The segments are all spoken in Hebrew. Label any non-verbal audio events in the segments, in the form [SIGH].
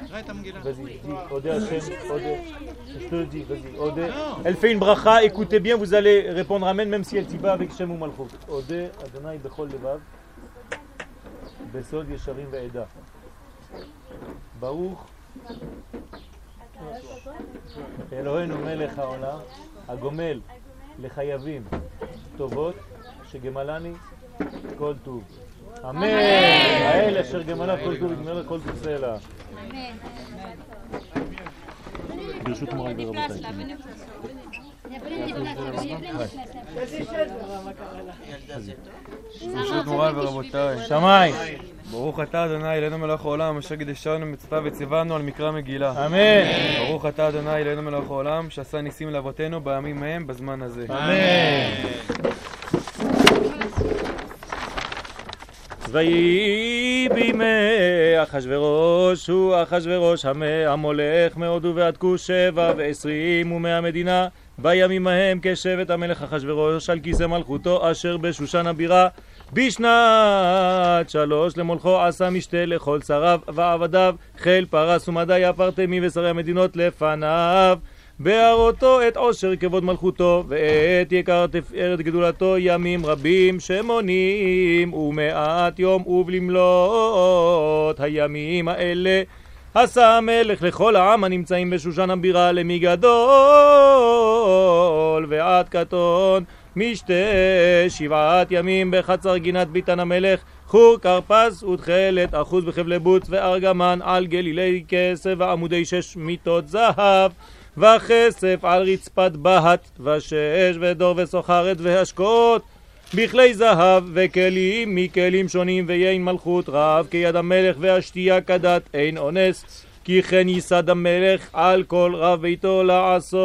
Malkout. תראה את המגילה. Vas-y, dis, Odé Hachem, Odé. Je te le dis, vas-y, Odé. Elle fait une bracha, écoutez bien, vous allez répondre Amen même si elle t'y va avec Shem ou Malchut. Odé Adonai Bechol Levav, Besod Yesharim Ve'eda. Baruch אלוהינו מלך העולם, הגומל לחייבים טובות, שגמלני כל טוב. אמן! האל אשר גמלה כל טוב, יגמר כל טוב סלע. ברשות מוריי ורבותיי. ברשות מוריי ורבותיי, שמיים, ברוך אתה אדוני אלינו מלך העולם, אשר קידשנו מצוותיו וציוונו על מקרא מגילה. אמן! ברוך אתה אדוני אלינו מלך העולם, שעשה ניסים לאבותינו בימים ההם בזמן הזה. אמן! ויהי בימי אחשורוש הוא אחשורוש המ- המולך מהודו ועד כוש שבע ועשרים ומאה מדינה. בימים ההם כשבט המלך אחשורוש על כיסא מלכותו אשר בשושן הבירה. בשנת שלוש למולכו עשה משתה לכל שריו ועבדיו חיל פרס ומדי הפרטמי ושרי המדינות לפניו בהראותו את עושר כבוד מלכותו ואת יקר תפארת גדולתו ימים רבים שמונים ומאת יום ובלמלות הימים האלה. עשה המלך לכל העם הנמצאים בשושן הבירה מגדול ועד קטון משתה שבעת ימים בחצר גינת ביתן המלך חור כרפס ותכלת אחוז בחבלי בוץ וארגמן על גלילי כסף ועמודי שש מיטות זהב וכסף על רצפת בהת ושש ודור וסוחרת והשקות בכלי זהב וכלים מכלים שונים ויין מלכות רב כיד המלך והשתייה כדת אין אונס. כי כן ייסד המלך על כל רב ביתו לעשות.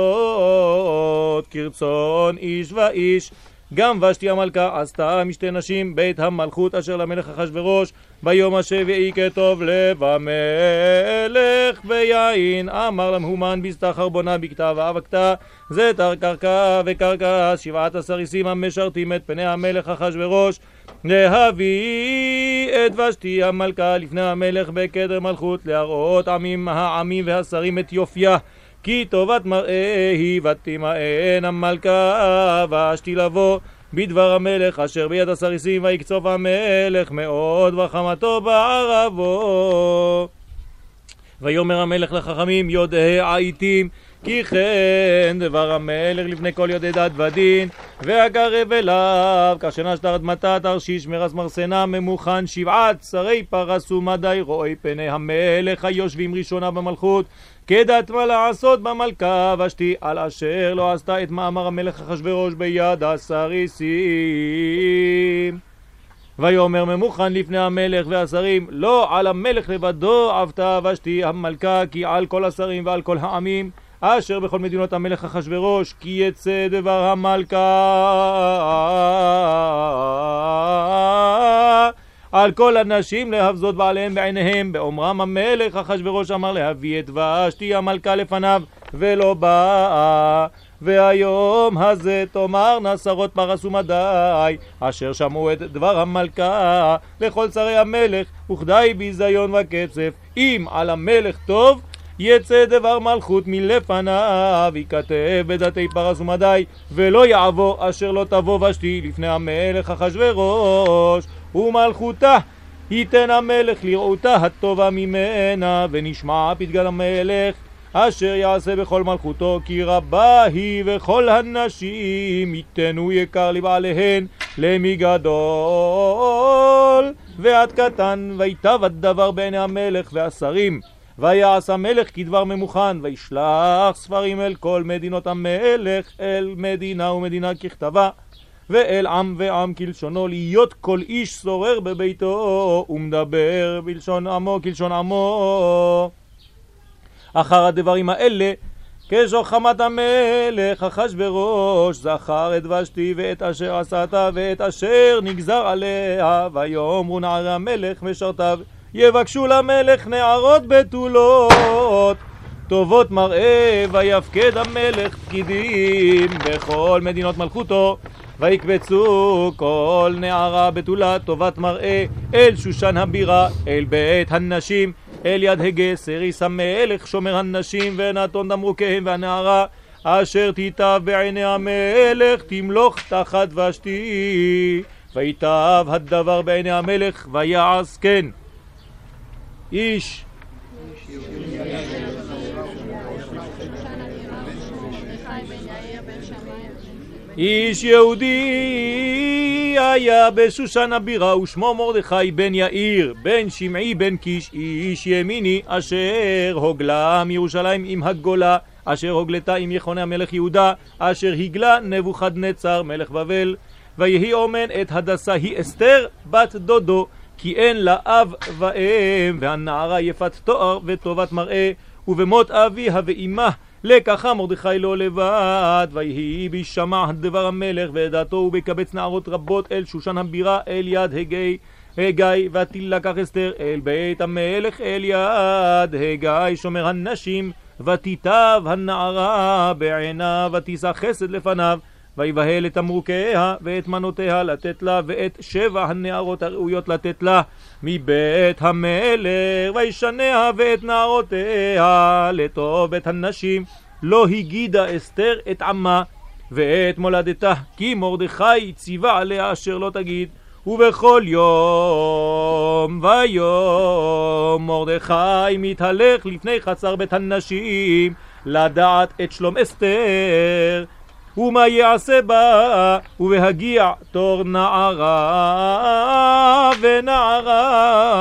כרצון איש ואיש גם ושתי המלכה עשתה משתי נשים בית המלכות אשר למלך אחשורוש ביום השביעי כטוב לב המלך ביין אמר למהומן בסתחר בונה בכתב ואבקתה זתר קרקע וקרקע שבעת הסריסים המשרתים את פני המלך אחשורוש להביא את ושתי המלכה לפני המלך בקדר מלכות להראות עמים העמים והשרים את יופייה כי טובת מראה היא ותימאן המלכה ושתי לבוא בדבר המלך אשר ביד הסריסים ויקצוף המלך מאוד וחמתו בערבו. ויאמר המלך לחכמים יודעי העיתים כי כן דבר המלך לפני כל יודעי דת ודין והקרב אליו כאשר נשת אדמתה תרשיש מרס מרסנה ממוכן שבעת שרי פרס ומדי רואי פני המלך היושבים ראשונה במלכות. כדת מה לעשות במלכה ושתי על אשר לא עשתה את מאמר המלך אחשורוש ביד הסריסים. ויאמר ממוכן לפני המלך והשרים לא על המלך לבדו עבתה ושתי המלכה כי על כל השרים ועל כל העמים אשר בכל מדינות המלך אחשורוש כי יצא דבר המלכה. על כל הנשים להבזות בעליהם בעיניהם. באומרם המלך אחשורוש אמר להביא את ושתי המלכה לפניו ולא באה והיום הזה תאמרנה שרות פרס ומדי אשר שמעו את דבר המלכה לכל שרי המלך וכדי ביזיון וקצף אם על המלך טוב יצא דבר מלכות מלפניו, ייכתב בדתי פרס ומדי, ולא יעבור אשר לא תבוא ושתי לפני המלך אחשורוש, ומלכותה ייתן המלך לראותה הטובה ממנה, ונשמע פתגל המלך, אשר יעשה בכל מלכותו, כי רבה היא וכל הנשים ייתנו יקר לבעליהן, למי גדול ועד קטן, ויטב הדבר בעיני המלך והשרים. ויעש המלך כדבר ממוכן, וישלח ספרים אל כל מדינות המלך, אל מדינה ומדינה ככתבה, ואל עם ועם כלשונו, להיות כל איש שורר בביתו, ומדבר בלשון עמו כלשון עמו. אחר הדברים האלה כשוחמת המלך אחשורוש זכר את ושתי ואת אשר עשת ואת אשר נגזר עליה ויאמרו נערי המלך משרתיו יבקשו למלך נערות בתולות. טובות מראה ויפקד המלך פקידים בכל מדינות מלכותו. ויקבצו כל נערה בתולה טובת מראה אל שושן הבירה אל בית הנשים אל יד הגה סריס המלך שומר הנשים ונתון דמרוקיהם והנערה אשר תיטב בעיני המלך תמלוך תחת ושתי. ויטב הדבר בעיני המלך ויעש כן איש. איש יהודי היה בשושן הבירה ושמו מרדכי בן יאיר בן שמעי בן קיש איש ימיני אשר הוגלה מירושלים עם הגולה אשר הוגלתה עם יכוני המלך יהודה אשר הגלה נבוכדנצר מלך בבל. ויהי אומן את הדסה היא אסתר בת דודו כי אין לה אב ואם והנערה יפת תואר וטובת מראה ובמות אביה ואימה לקחה מרדכי לא לבד, ויהי בשמע דבר המלך ודעתו ובקבץ נערות רבות אל שושן הבירה אל יד הגי הגיא ותילקח אסתר אל בית המלך אל יד הגיא שומר הנשים ותיטב הנערה בעיניו ותישא חסד לפניו ויבהל את תמרוקיה ואת מנותיה לתת לה ואת שבע הנערות הראויות לתת לה מבית המלך וישניה ואת נערותיה לטוב את הנשים. לא הגידה אסתר את עמה ואת מולדתה כי מרדכי ציווה עליה אשר לא תגיד. ובכל יום ויום מרדכי מתהלך לפני חצר בית הנשים לדעת את שלום אסתר ומה יעשה בה, ובהגיע תור נערה ונערה.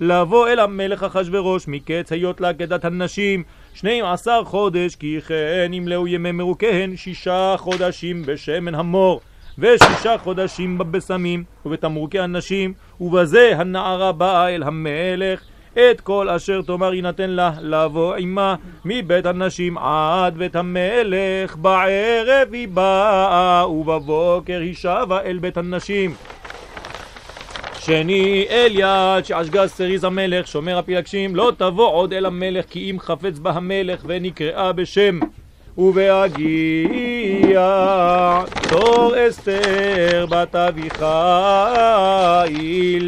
לבוא אל המלך אחשורוש מקץ היות לעקדת הנשים. שנים עשר חודש כי כן ימלאו ימי מרוקיהן שישה חודשים בשמן המור. ושישה חודשים בבשמים ובתמרוקי הנשים. ובזה הנערה באה אל המלך את כל אשר תאמר יינתן לה לבוא עמה מבית הנשים עד בית המלך. בערב היא באה ובבוקר היא שבה אל בית הנשים. שני אליעד שעשגז סריז המלך שומר הפילגשים לא תבוא עוד אל המלך כי אם חפץ בה המלך ונקראה בשם ובהגיע תור אסתר בת אביחיל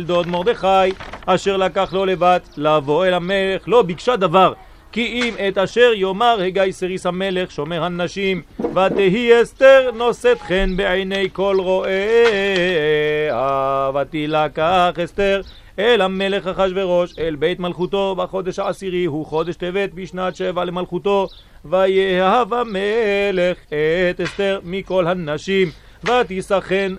דוד מרדכי אשר לקח לו לבת לבוא אל המלך. לא ביקשה דבר כי אם את אשר יאמר הגיא סריס המלך שומר הנשים ותהי אסתר נושאת חן בעיני כל רואיה ותילקח אסתר אל המלך אחשורוש אל בית מלכותו בחודש העשירי הוא חודש טבת בשנת שבע למלכותו ויאהב המלך את אסתר מכל הנשים ותיסחן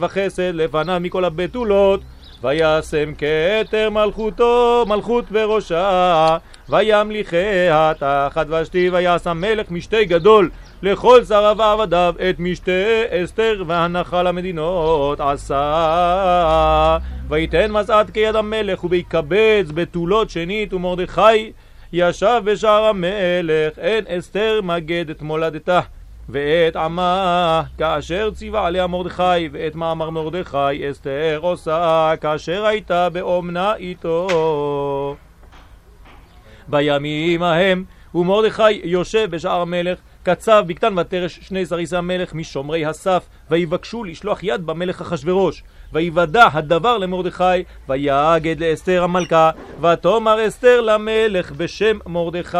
וחסד לפניו מכל הבתולות וישם כתר מלכותו מלכות בראשה וימליכיה תחת ושתי ויעש המלך משתה גדול לכל שריו ועבדיו את משתה אסתר והנחה למדינות עשה. ויתן מסעת כיד המלך ויקבץ בתולות שנית ומרדכי ישב בשער המלך אין אסתר מגד את מולדתה. ואת עמה כאשר ציווה עליה מרדכי ואת מאמר מרדכי אסתר עושה כאשר הייתה באומנה איתו. בימים ההם ומרדכי יושב בשער המלך קצב בקתן ותרש שני זריזי המלך משומרי הסף ויבקשו לשלוח יד במלך אחשורוש. ויוודע הדבר למרדכי ויגד לאסתר המלכה ותאמר אסתר למלך בשם מרדכי.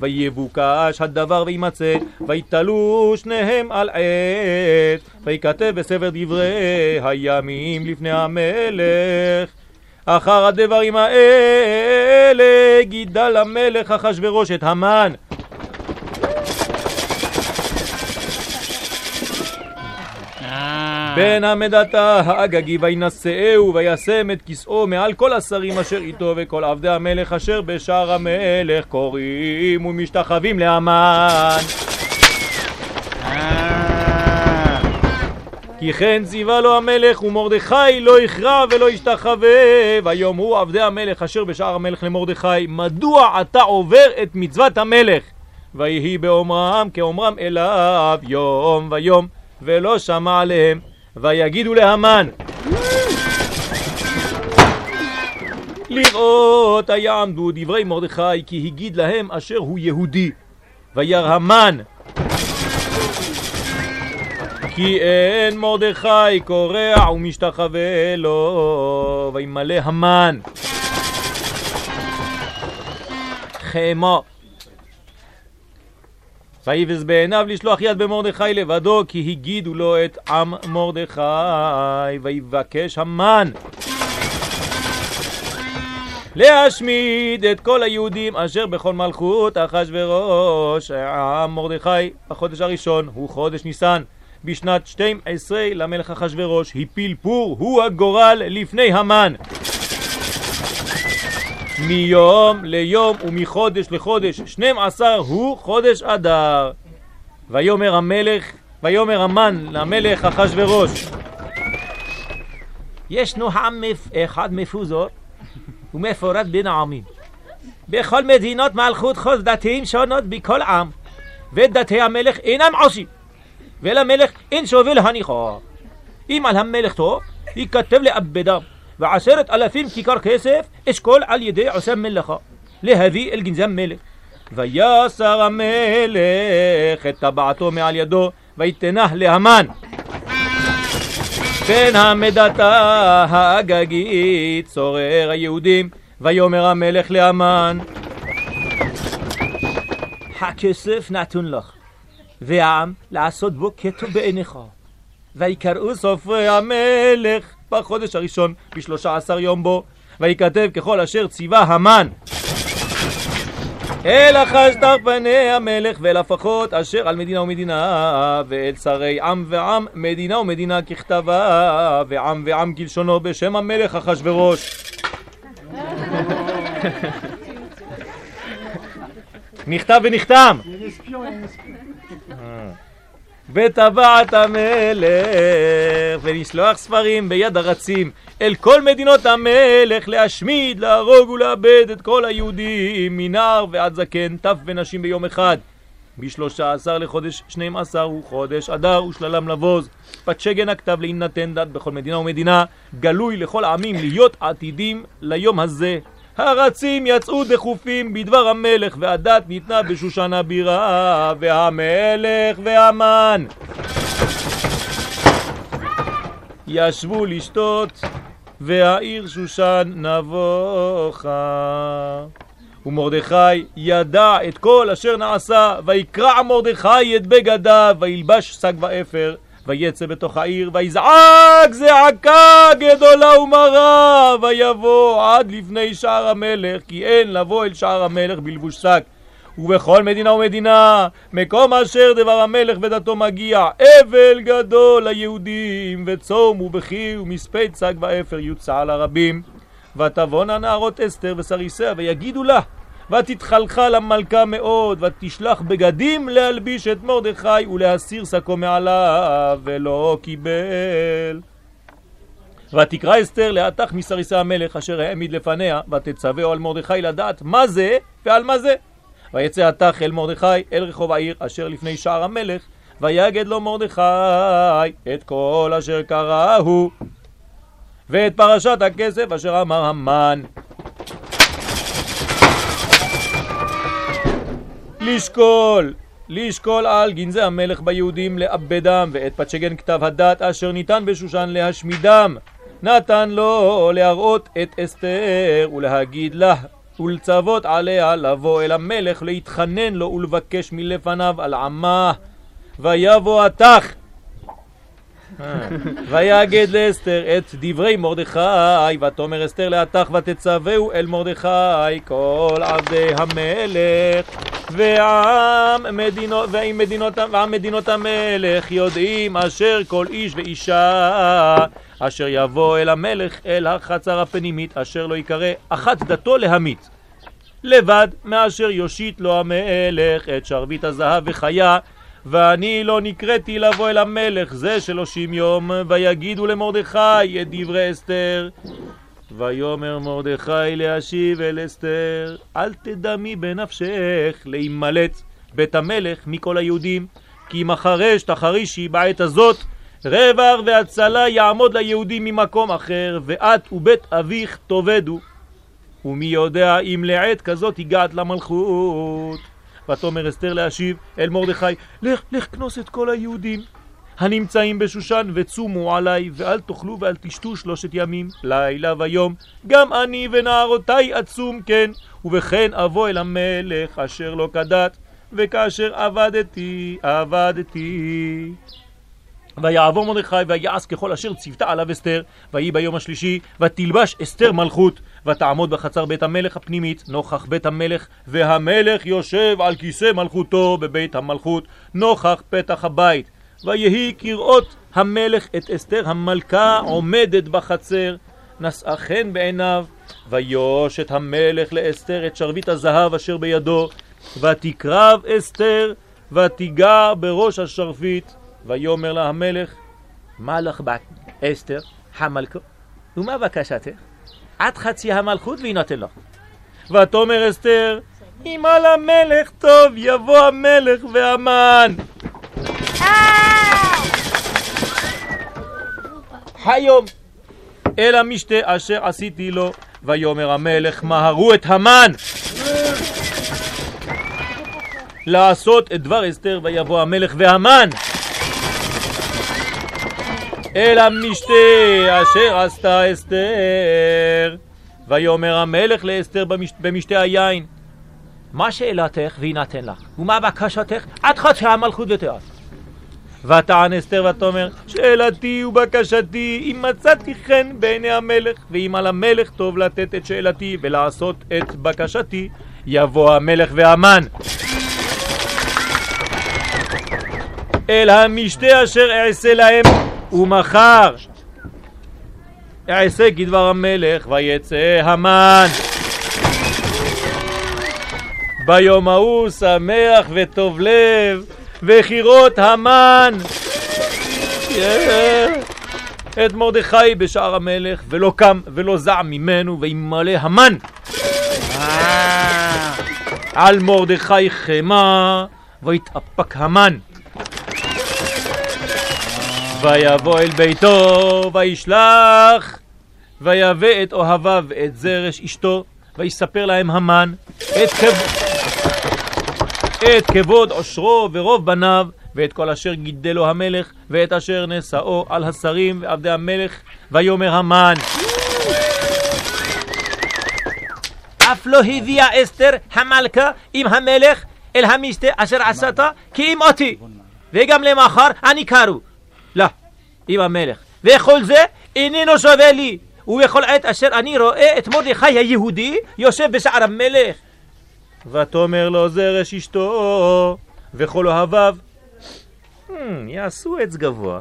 ויבוקש הדבר וימצא ויתלו שניהם על עת ויכתב בספר דברי הימים לפני המלך. אחר הדברים האלה גידל המלך אחשורוש את המן בן עמדתה האגגי וינשאהו וישם את כסאו מעל כל השרים אשר איתו וכל עבדי המלך אשר בשער המלך קוראים ומשתחווים לאמן. כי כן ציווה לו המלך ומרדכי לא יכרע ולא ישתחווה. הוא עבדי המלך אשר בשער המלך למרדכי מדוע אתה עובר את מצוות המלך? ויהי באומרם כאומרם אליו יום ויום ולא שמע עליהם ויגידו להמן לראות היעמדו דברי מרדכי כי הגיד להם אשר הוא יהודי. וירא המן כי אין מרדכי קורע ומשתחווה לו. וימלא המן חמו ויבז בעיניו לשלוח יד במרדכי לבדו כי הגידו לו את עם מרדכי ויבקש המן להשמיד את כל היהודים אשר בכל מלכות אחשורוש העם מרדכי בחודש הראשון הוא חודש ניסן. בשנת 12 למלך אחשורוש הפיל פור הוא הגורל לפני המן מיום ליום ומחודש לחודש 12 הוא חודש אדר. ויאמר המלך ויאמר המן למלך אחשורוש ישנו עם אחד מפוזר ומפורד בין העמים. בכל מדינות מלכות חוז דתיים שונות בכל עם ודתי המלך אינם עושים ולמלך אין שווה להניחו אם על המלך טוב ייכתב לאבדם ועשרת אלפים כיכר כסף אשכול על ידי עושה מלאכה להביא אל גנזי המלך ויסר המלך את טבעתו מעל ידו ויתנה להמן כן המדתה האגגית צורר היהודים ויאמר המלך להמן הכסף נתון לך והעם לעשות בו כתוב בעיניך ויקראו סופרי המלך בחודש הראשון בשלושה עשר יום בו ויכתב ככל אשר ציווה המן אל אחשתר פני המלך ואל הפחות אשר על מדינה ומדינה ואל שרי עם ועם מדינה ומדינה ככתבה ועם ועם כלשונו בשם המלך אחשורוש נכתב ונחתם וטבעת המלך ולשלוח ספרים ביד הרצים אל כל מדינות המלך להשמיד, להרוג ולאבד את כל היהודים מנער ועד זקן, טף ונשים ביום אחד. בשלושה עשר לחודש שנים עשר הוא חודש אדר ושללם לבוז. פתשגן הכתב להינתן דת בכל מדינה ומדינה גלוי לכל העמים להיות עתידים ליום הזה הרצים יצאו דחופים בדבר המלך והדת ניתנה בשושן הבירה והמלך והמן. ישבו לשתות והעיר שושן נבוכה. ומרדכי ידע את כל אשר נעשה ויקרע מרדכי את בגדיו וילבש שק ואפר ויצא בתוך העיר, ויזעק זעקה גדולה ומרה, ויבוא עד לפני שער המלך, כי אין לבוא אל שער המלך בלבוש שק. ובכל מדינה ומדינה, מקום אשר דבר המלך ודתו מגיע, אבל גדול ליהודים, וצום ובכי ומספי צג ואפר יוצע לרבים. ותבואנה נערות אסתר וסריסיה ויגידו לה ותתחלחל המלכה מאוד, ותשלח בגדים להלביש את מרדכי ולהסיר שקו מעליו, ולא קיבל. ותקרא אסתר להתך מסריסי המלך אשר העמיד לפניה, ותצווהו על מרדכי לדעת מה זה ועל מה זה. ויצא התך אל מרדכי אל רחוב העיר אשר לפני שער המלך, ויגד לו מרדכי את כל אשר קראהו, ואת פרשת הכסף אשר אמר המן. לשקול, לשקול על גנזי המלך ביהודים לאבדם ואת פצ'גן כתב הדת אשר ניתן בשושן להשמידם נתן לו להראות את אסתר ולהגיד לה ולצוות עליה לבוא אל המלך להתחנן לו ולבקש מלפניו על עמה. ויבוא התך [LAUGHS] ויגד לאסתר את דברי מרדכי, ותאמר אסתר להתך ותצווהו אל מרדכי כל עבדי המלך ועם מדינות, מדינות, ועם מדינות המלך יודעים אשר כל איש ואישה אשר יבוא אל המלך אל החצר הפנימית אשר לא יקרא אחת דתו להמית לבד מאשר יושיט לו המלך את שרביט הזהב וחיה ואני לא נקראתי לבוא אל המלך זה שלושים יום, ויגידו למרדכי את דברי אסתר. ויאמר מרדכי להשיב אל אסתר, אל תדמי בנפשך להימלט בית המלך מכל היהודים, כי אם החרש תחרישי בעת הזאת, רווח והצלה יעמוד ליהודים ממקום אחר, ואת ובית אביך תאבדו. ומי יודע אם לעת כזאת הגעת למלכות. ותאמר אסתר להשיב אל מרדכי, לך, לך כנוס את כל היהודים הנמצאים בשושן וצומו עליי, ואל תאכלו ואל תשתו שלושת ימים, לילה ויום, גם אני ונערותי עצום כן, ובכן אבוא אל המלך אשר לא כדת, וכאשר עבדתי, עבדתי. ויעבור מרדכי ויעש ככל אשר ציוותה עליו אסתר, ויהי ביום השלישי, ותלבש אסתר מלכות, ותעמוד בחצר בית המלך הפנימית, נוכח בית המלך, והמלך יושב על כיסא מלכותו בבית המלכות, נוכח פתח הבית. ויהי כראות המלך את אסתר המלכה עומדת בחצר, נשאה חן בעיניו, ויוש את המלך לאסתר את שרביט הזהב אשר בידו, ותקרב אסתר, ותיגע בראש השרביט, ויאמר לה המלך, מה לך בת אסתר המלכה? ומה בקשתך? עד חצי המלכות ויינתן לך. ותאמר אסתר, אם על המלך טוב יבוא המלך והמן. היום אל המשתה אשר עשיתי לו, ויאמר המלך מהרו את המן לעשות את דבר אסתר ויבוא המלך והמן אל המשתה אשר עשתה אסתר. ויאמר המלך לאסתר במש... במשתה היין מה שאלתך ויינתן לך ומה בקשתך עד חצי המלכות ותיעש. ותען אסתר ותאמר שאלתי ובקשתי אם מצאתי חן בעיני המלך ואם על המלך טוב לתת את שאלתי ולעשות את בקשתי יבוא המלך והמן. אל המשתה אשר אעשה להם ומחר. אעשה כדבר המלך ויצא המן. ביום ההוא שמח וטוב לב וכירות המן. את מרדכי בשער המלך ולא קם ולא זע ממנו וימלא המן. על מרדכי חמה ויתאפק המן ויבוא אל ביתו וישלח ויבא את אוהביו ואת זרש אשתו ויספר להם המן את כבוד את כבוד עושרו ורוב בניו, ואת כל אשר גידלו המלך, ואת אשר נשאו על השרים ועבדי המלך, ויאמר המן. אף לא הביאה אסתר המלכה עם המלך אל המשתה אשר עשתה כי אם אותי, וגם למחר אני קרו. לא, עם המלך. וכל זה איננו שווה לי. ובכל עת אשר אני רואה את מרדכי היהודי יושב בשער המלך ותאמר לו זרש אשתו וכל אוהביו hmm, יעשו עץ גבוה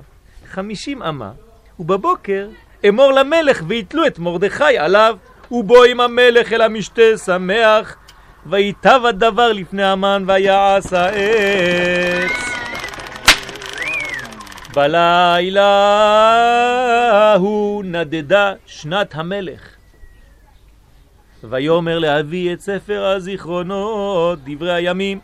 חמישים אמה ובבוקר אמור למלך ויתלו את מרדכי עליו ובוא עם המלך אל המשתה שמח ויטב הדבר לפני המן ויעש העץ בלילה הוא נדדה שנת המלך ויאמר להביא את ספר הזיכרונות, דברי הימים,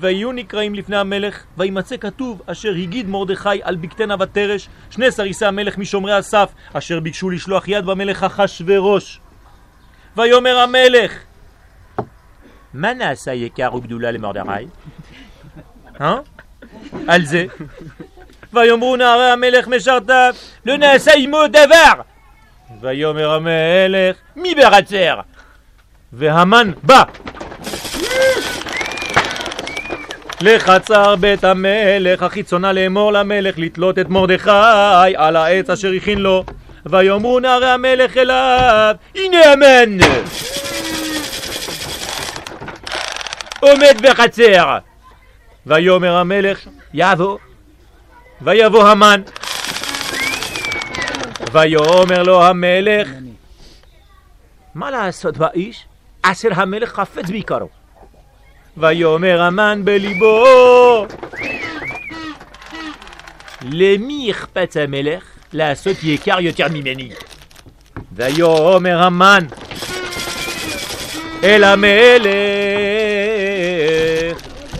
ויהיו נקראים לפני המלך, וימצא כתוב אשר הגיד מרדכי על בקתנה ותרש, שני סריסי המלך משומרי הסף, אשר ביקשו לשלוח יד במלך אחשורוש. ויאמר המלך, מה נעשה יקר וגדולה למרדכי? [LAUGHS] אה? על זה. ויאמרו נערי המלך משרתיו, לא נעשה עמו דבר! ויאמר המלך, מי ברצר? והמן בא לחצר בית המלך החיצונה לאמור למלך לתלות את מרדכי על העץ אשר הכין לו ויאמרו נערי המלך אליו הנה המן עומד בחצר ויאמר המלך יבוא ויבוא המן ויאמר לו המלך מה לעשות באיש? אשר המלך חפץ בעיקרו. ויאמר המן בליבו, למי אכפת המלך לעשות יקר יותר ממני? ויאמר המן אל המלך,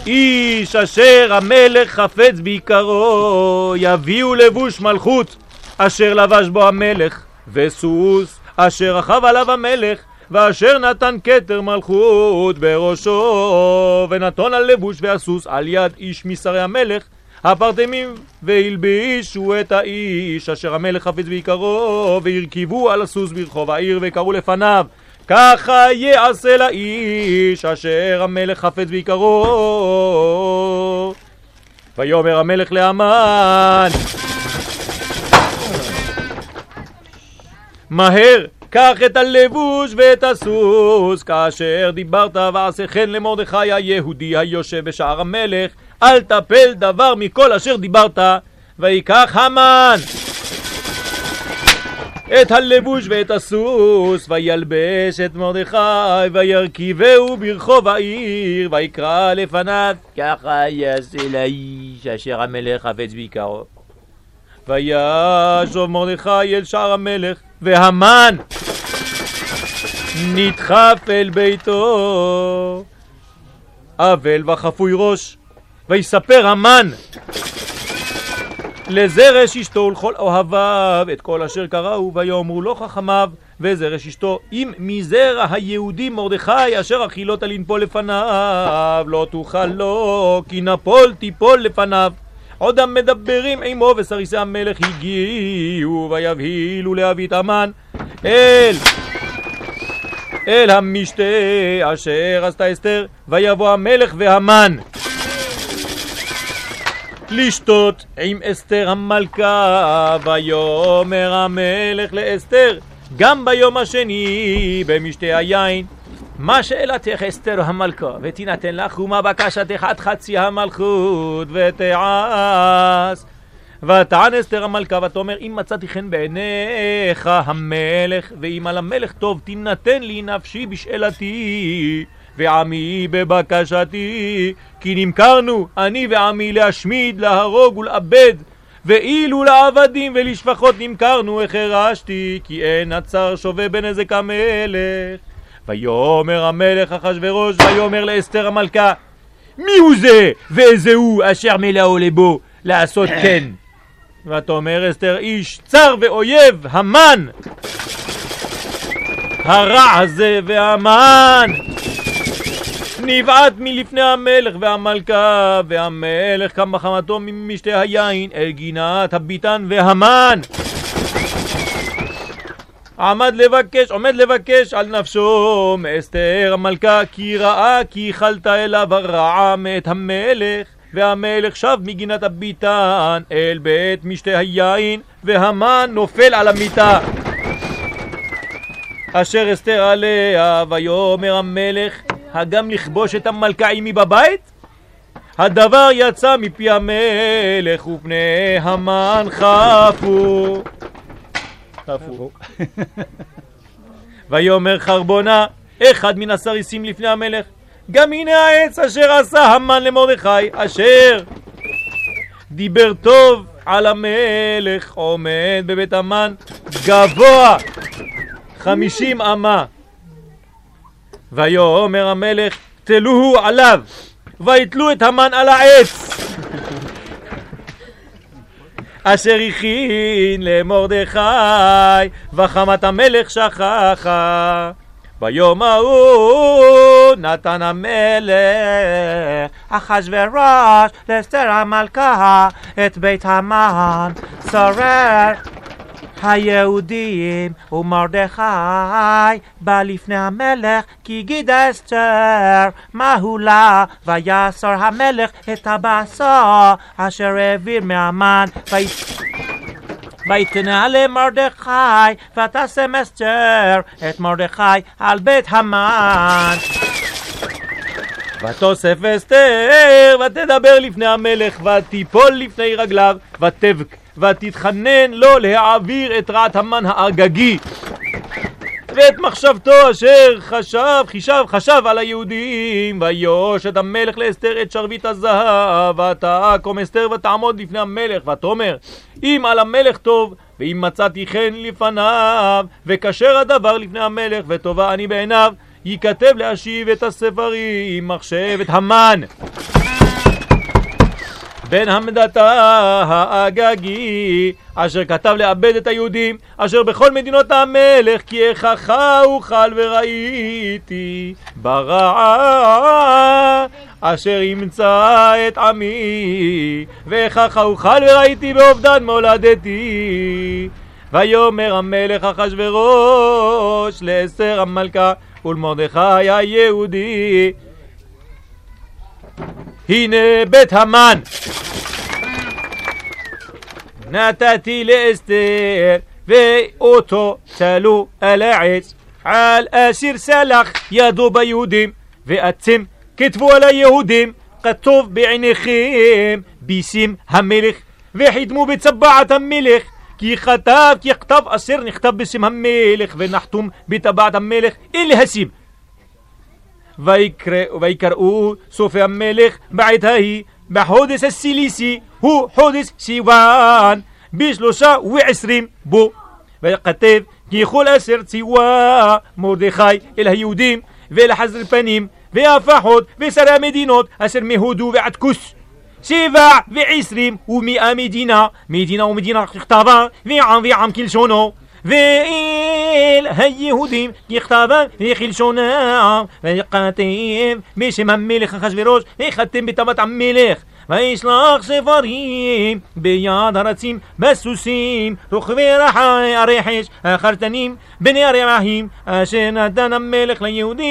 איש אשר המלך חפץ ביקרו, יביאו לבוש מלכות אשר לבש בו המלך, וסוס אשר רכב עליו המלך, ואשר נתן כתר מלכות בראשו, ונתון הלבוש והסוס על יד איש משרי המלך, הפרטמים והלבישו את האיש אשר המלך חפץ ביקרו והרכיבו על הסוס ברחוב העיר וקראו לפניו ככה יעשה לאיש אשר המלך חפץ ביקרו ויאמר המלך לאמן מהר קח את הלבוש ואת הסוס כאשר דיברת ועשה כן למרדכי היהודי היושב בשער המלך אל תפל דבר מכל אשר דיברת ויקח המן את הלבוש ואת הסוס וילבש את מרדכי וירכיבהו ברחוב העיר ויקרא לפניו ככה יעשה לאיש אשר המלך חפץ ביקרו וישוב מרדכי אל שער המלך והמן נדחף אל ביתו. אבל וחפוי ראש ויספר המן לזרש אשתו ולכל אוהביו את כל אשר קראו ויאמרו לו חכמיו וזרש אשתו. אם מזרע היהודי מרדכי אשר אכילות לנפול לפניו לא תוכל לו כי נפול תיפול לפניו. עודם מדברים עמו וסריסי המלך הגיעו ויבהילו להביא את המן. אל אל המשתה אשר עשתה אסתר ויבוא המלך והמן לשתות עם אסתר המלכה ויאמר המלך לאסתר גם ביום השני במשתה היין מה שאלתך אסתר המלכה ותינתן לך ומה בקשתך עד חצי המלכות ותעש. ותען אסתר המלכה ותאמר אם מצאתי חן בעיניך המלך ואם על המלך טוב תינתן לי נפשי בשאלתי ועמי בבקשתי כי נמכרנו אני ועמי להשמיד להרוג ולאבד ואילו לעבדים ולשפחות נמכרנו החרשתי כי אין הצר שווה בנזק המלך ויאמר המלך אחשורוש ויאמר לאסתר המלכה מי הוא זה ואיזה הוא אשר מלאו לבו לעשות כן? [COUGHS] ותאמר אסתר איש צר ואויב המן! הרע הזה והמן נבעט מלפני המלך והמלכה והמלך קם בחמתו ממשתה היין אל גינת הביטן והמן. עמד לבקש, עומד לבקש על נפשו מאסתר המלכה כי ראה כי חלת אליו הרעה מאת המלך. והמלך שב מגינת הביטן אל בית משתה היין והמן נופל על המיטה. אשר אסתר עליה ויאמר המלך הגם לכבוש את המלכה עמי בבית? הדבר יצא מפי המלך ופני המן חפו. חפו. ויאמר חרבונה אחד מן הסריסים לפני המלך גם הנה העץ אשר עשה המן למרדכי אשר דיבר טוב על המלך עומד בבית המן גבוה חמישים אמה ויאמר המלך תלוהו עליו ויתלו את המן על העץ. [LAUGHS] אשר הכין למרדכי וחמת המלך שכחה. ביום ההוא נתן המלך אחשורוש לאסתר המלכה את בית המן שורר היהודים ומרדכי בא לפני המלך כי גידה אסתר מהו לה? ויסר המלך את הבשר אשר העביר מהמן ויתנה למרדכי ותשם אסתר את מרדכי על בית המן. ותוסף אסתר ותדבר לפני המלך ותיפול לפני רגליו ותבק ותתחנן לו להעביר את רעת המן האגגי ואת מחשבתו אשר חשב, חישב, חשב על היהודים, ויוש את המלך לאסתר את שרביט הזהב, ותעקום אסתר ותעמוד לפני המלך, ותאמר, אם על המלך טוב, ואם מצאתי חן לפניו, וכשר הדבר לפני המלך, וטובה אני בעיניו, ייכתב להשיב את הספרים, מחשב את המן. בן המדתה האגגי, אשר כתב לאבד את היהודים, אשר בכל מדינות המלך, כי איכך אוכל וראיתי ברעה, אשר ימצא את עמי, ואיכך אוכל וראיתי באובדן מולדתי. ויאמר המלך אחשורוש לאסתר המלכה ולמרדכי היהודי הנה בית המן נתתי לאסתר ואותו תלו על העץ על אסיר סלח ידו ביהודים ואתם כתבו על היהודים כתוב בעיניכם ביסים המלך וחיתמו בצבעת המלך כי כתב, כי כתב אסר נכתב בשם המלך ונחתום בטבעת המלך אלה השים ויקרא, ויקראו סופי המלך בעת ההיא בחודש הסיליסי הוא חודש סיוון בשלושה ועשרים בו וכתב כי יכול אסר ציווה מרדכי אל היהודים ואל חזר פנים והפחות ושרי המדינות אשר מהודו ועד כוס שבע ועשרים ומאה מדינה מדינה ומדינה ככתבה ועם ועם כלשונו ואל היהודים ככתבם וכלשונם וכתב בשם המלך אחשורוש וכתב בטבת המלך. וישלח ספרים ביד הרצים בסוסים רוכבי רחי הרכש החרטנים בני הרמחים אשר נתן המלך ליהודים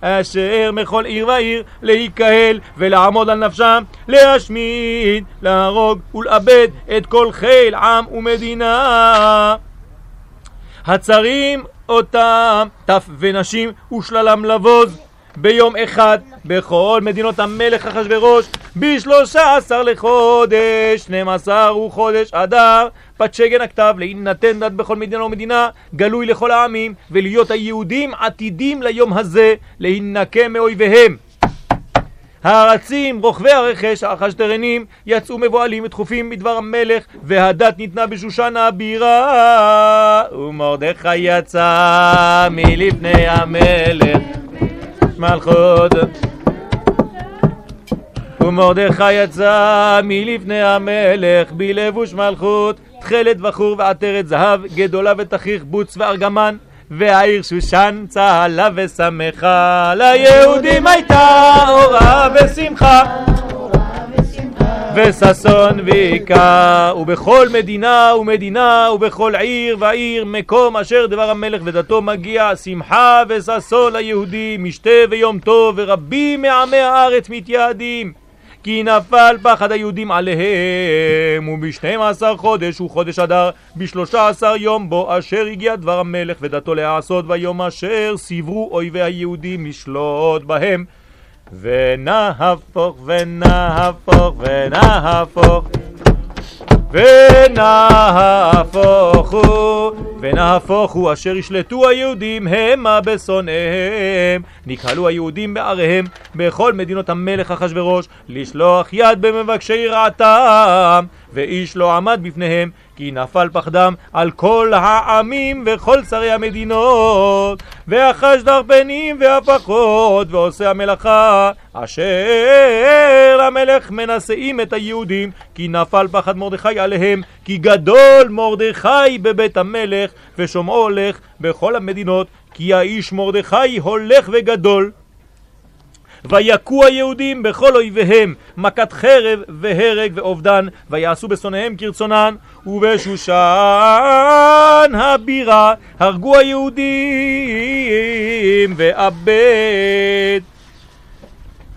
אשר מכל עיר ועיר להיקהל ולעמוד על נפשם, להשמיד, להרוג ולאבד את כל חיל עם ומדינה. הצרים אותם טף ונשים ושללם לבוז ביום אחד בכל מדינות המלך אחשורוש בשלושה עשר לחודש, שנים עשר הוא חודש אדר, פתשגן הכתב להינתן דת בכל מדינה ומדינה, גלוי לכל העמים, ולהיות היהודים עתידים ליום הזה, להינקם מאויביהם. הארצים, רוכבי הרכש, החשטרנים, יצאו מבוהלים ודחופים בדבר המלך, והדת ניתנה בשושן הבירה. ומרדכי יצא מלפני המלך, מלכות. ומרדכי יצא מלפני המלך בלבוש מלכות, תכלת בחור ועטרת זהב, גדולה ותכריך בוץ וארגמן, והעיר שושן צהלה ושמחה, ליהודים הייתה אורה ושמחה. וששון ויקר, ובכל מדינה ומדינה ובכל עיר ועיר מקום אשר דבר המלך ודתו מגיע שמחה וששון ליהודים, משתה ויום טוב ורבים מעמי הארץ מתייעדים. כי נפל פחד היהודים עליהם ובשתים עשר חודש הוא חודש אדר בשלושה עשר יום בו אשר הגיע דבר המלך ודתו להעשות ויום אשר סיברו אויבי היהודים לשלוט בהם ונהפוך ונהפוך ונהפוך. ונהפוכו ונהפוכו אשר ישלטו היהודים המה בשונאיהם. נקהלו היהודים בעריהם בכל מדינות המלך אחשורוש לשלוח יד במבקשי רעתם ואיש לא עמד בפניהם כי נפל פחדם על כל העמים וכל שרי המדינות ואחש דרבנים והפחות ועושה המלאכה אשר המלך מנשאים את היהודים כי נפל פחד מרדכי עליהם כי גדול מרדכי בבית המלך ושומעו הולך בכל המדינות כי האיש מרדכי הולך וגדול ויכו היהודים בכל אויביהם מכת חרב והרג ואובדן ויעשו בשונאיהם כרצונן ובשושן הבירה הרגו היהודים ואבד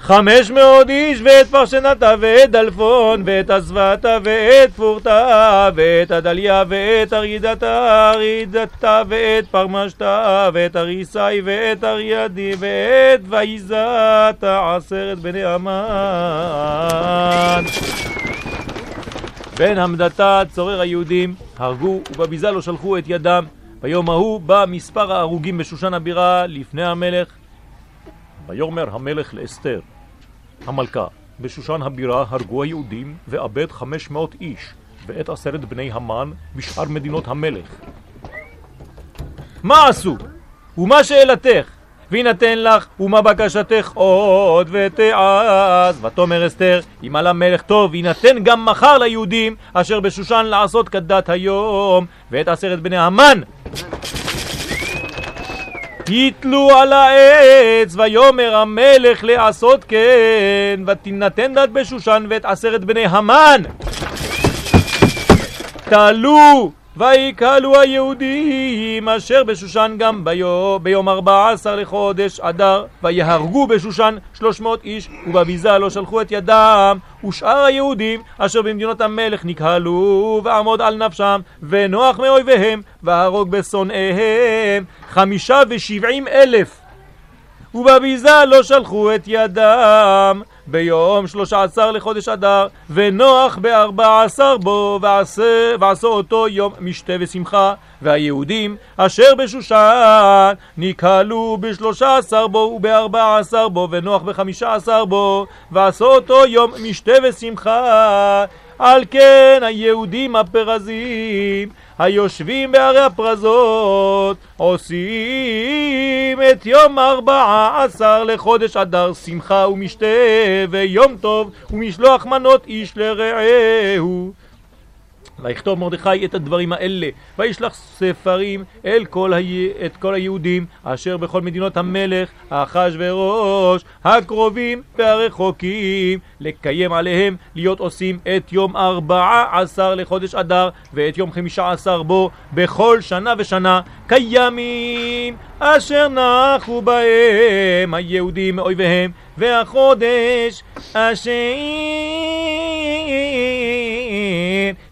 חמש מאות איש ואת פרשנתה ואת דלפון ואת עזבתה ואת פורתה ואת עדליה ואת ארידתה ארידתה ואת פרמשתה ואת אריסאי ואת ארידי ואת ויזתה עשרת בני המן בן המדתה צורר היהודים הרגו ובביזה לא שלחו את ידם ביום ההוא בא מספר ההרוגים בשושן הבירה לפני המלך. ויאמר המלך לאסתר, המלכה, בשושן הבירה הרגו היהודים ואבד חמש מאות איש, ואת עשרת בני המן בשאר מדינות המלך. מה עשו? ומה שאלתך? וינתן לך, ומה בקשתך עוד ותעז. ותאמר אסתר, אם על המלך טוב, יינתן גם מחר ליהודים אשר בשושן לעשות כדת היום, ואת עשרת בני המן יתלו על העץ, ויאמר המלך לעשות כן, ותינתן דת בשושן ואת עשרת בני המן. תעלו ויקהלו היהודים אשר בשושן גם ביום, ביום ארבע עשר לחודש אדר ויהרגו בשושן שלוש מאות איש ובביזה לא שלחו את ידם ושאר היהודים אשר במדינות המלך נקהלו ועמוד על נפשם ונוח מאויביהם והרוג בשונאיהם חמישה ושבעים אלף. ובביזה לא שלחו את ידם ביום שלושה עשר לחודש אדר, ונוח בארבע עשר בו, ועשה, ועשו אותו יום משתה ושמחה. והיהודים אשר בשושן נקהלו בשלושה עשר בו ובארבע עשר בו, ונוח בחמישה עשר בו, ועשו אותו יום משתה ושמחה. על כן היהודים הפרזים היושבים בערי הפרזות עושים את יום ארבעה עשר לחודש אדר שמחה ומשתה ויום טוב ומשלוח מנות איש לרעהו ויכתוב מרדכי את הדברים האלה, וישלח ספרים אל כל ה... את כל היהודים אשר בכל מדינות המלך, אחשורוש, הקרובים והרחוקים, לקיים עליהם להיות עושים את יום ארבעה עשר לחודש אדר, ואת יום חמישה עשר בו, בכל שנה ושנה, כימים אשר נחו בהם היהודים מאויביהם, והחודש אשר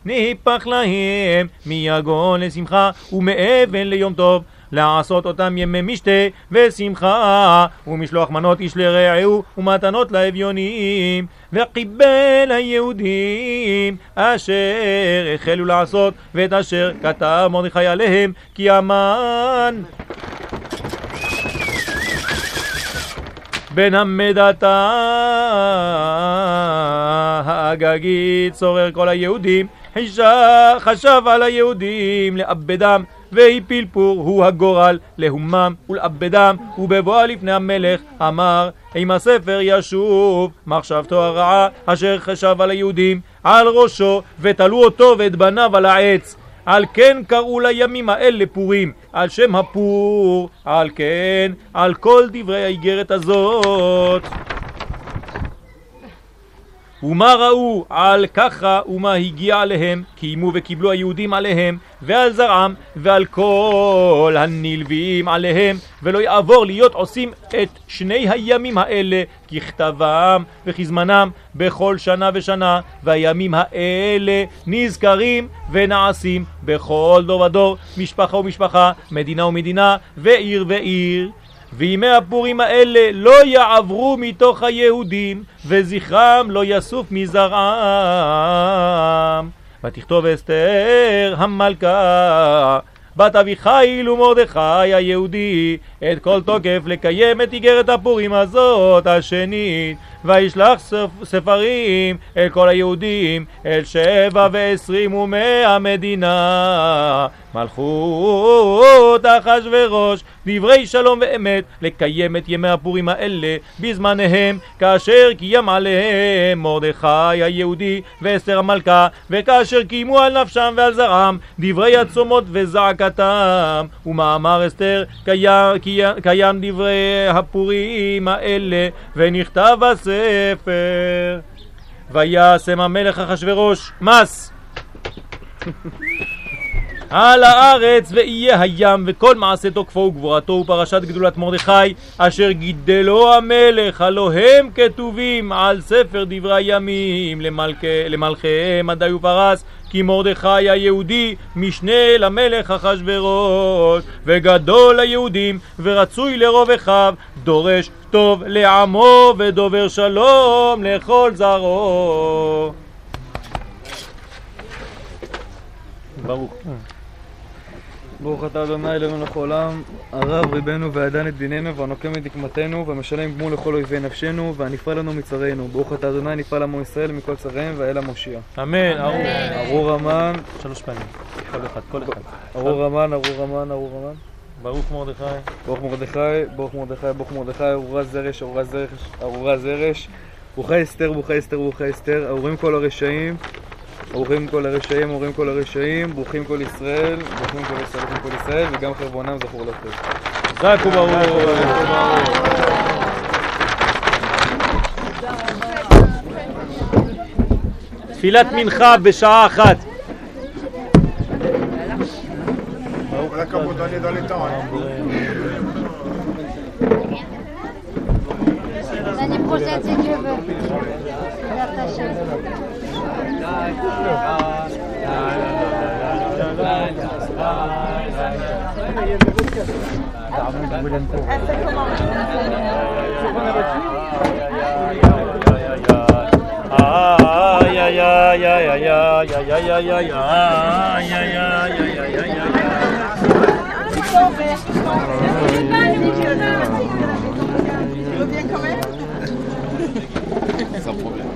נהפך להם מיגון לשמחה ומאבן ליום טוב לעשות אותם ימי משתה ושמחה. ומשלוח מנות איש לרעהו ומתנות לאביונים. וקיבל היהודים אשר החלו לעשות ואת אשר כתב מרדכי עליהם כי אמן בן המדתה. האגגית צורר כל היהודים חשב על היהודים לאבדם והפיל פור הוא הגורל להומם ולאבדם ובבואה לפני המלך אמר עם הספר ישוב מחשבתו הרעה אשר חשב על היהודים על ראשו ותלו אותו ואת בניו על העץ על כן קראו לימים האלה פורים, על שם הפור, על כן, על כל דברי האיגרת הזאת. ומה ראו על ככה ומה הגיע עליהם, קיימו וקיבלו היהודים עליהם, ועל זרעם, ועל כל הנלווים עליהם, ולא יעבור להיות עושים את שני הימים האלה ככתבם וכזמנם בכל שנה ושנה, והימים האלה נזכרים ונעשים בכל דור ודור, משפחה ומשפחה, מדינה ומדינה, ועיר ועיר. וימי הפורים האלה לא יעברו מתוך היהודים, וזכרם לא יסוף מזרעם. ותכתוב אסתר המלכה בת אביחיל ומרדכי היהודי את כל תוקף לקיים את איגרת הפורים הזאת השנית. וישלח ספרים אל כל היהודים אל שבע ועשרים ומאה מדינה מלכות אחשורוש דברי שלום ואמת לקיים את ימי הפורים האלה בזמניהם כאשר קיים עליהם מרדכי היהודי ואסתר המלכה וכאשר קיימו על נפשם ועל זרעם דברי הצומות וזעקתם. ומאמר אסתר קיים, קיים, דברי הפורים האלה ונכתב הספר. וישם המלך אחשורוש מס על הארץ ויהיה הים וכל מעשה תוקפו וגבורתו ופרשת גדולת מרדכי אשר גידלו המלך הלא הם כתובים על ספר דברי הימים. למלכיהם עדי ופרס כי מרדכי היהודי משנה למלך אחשורוש וגדול ליהודים ורצוי לרוב אחיו דורש טוב לעמו ודובר שלום לכל זרעו. ברוך ברוך אתה אדוני אלוהינו לכל העולם, הרב ריבנו והדן את דיננו, והנוקם את נקמתנו, והמשלם גמול לכל אויבי נפשנו, והנפעל לנו מצרינו. ברוך אתה אדוני נפעל עמו ישראל מכל צריהם, ואל המושיע. אמן, ארור. ארור המן, שלוש פעמים. כל אחד, כל אחד. ארור המן, ארור המן, ארור המן. ברוך מרדכי. ברוך מרדכי, ברוך מרדכי, ברוך מרדכי, ארורה זרש, ארורה זרש, ארורה זרש. ברוכה אסתר, ברוכה אסתר, ברוכה אסתר. ארורים כל הרשעים, ארורים כל הרשעים, ארורים כל הרשעים. ברוכים כל ישראל, ברוכים כל ישראל, ברוכים כל ישראל, וגם חרבונם זכור לטוב. חזק וברוך. תפילת מנחה בשעה אחת. C'est un problème.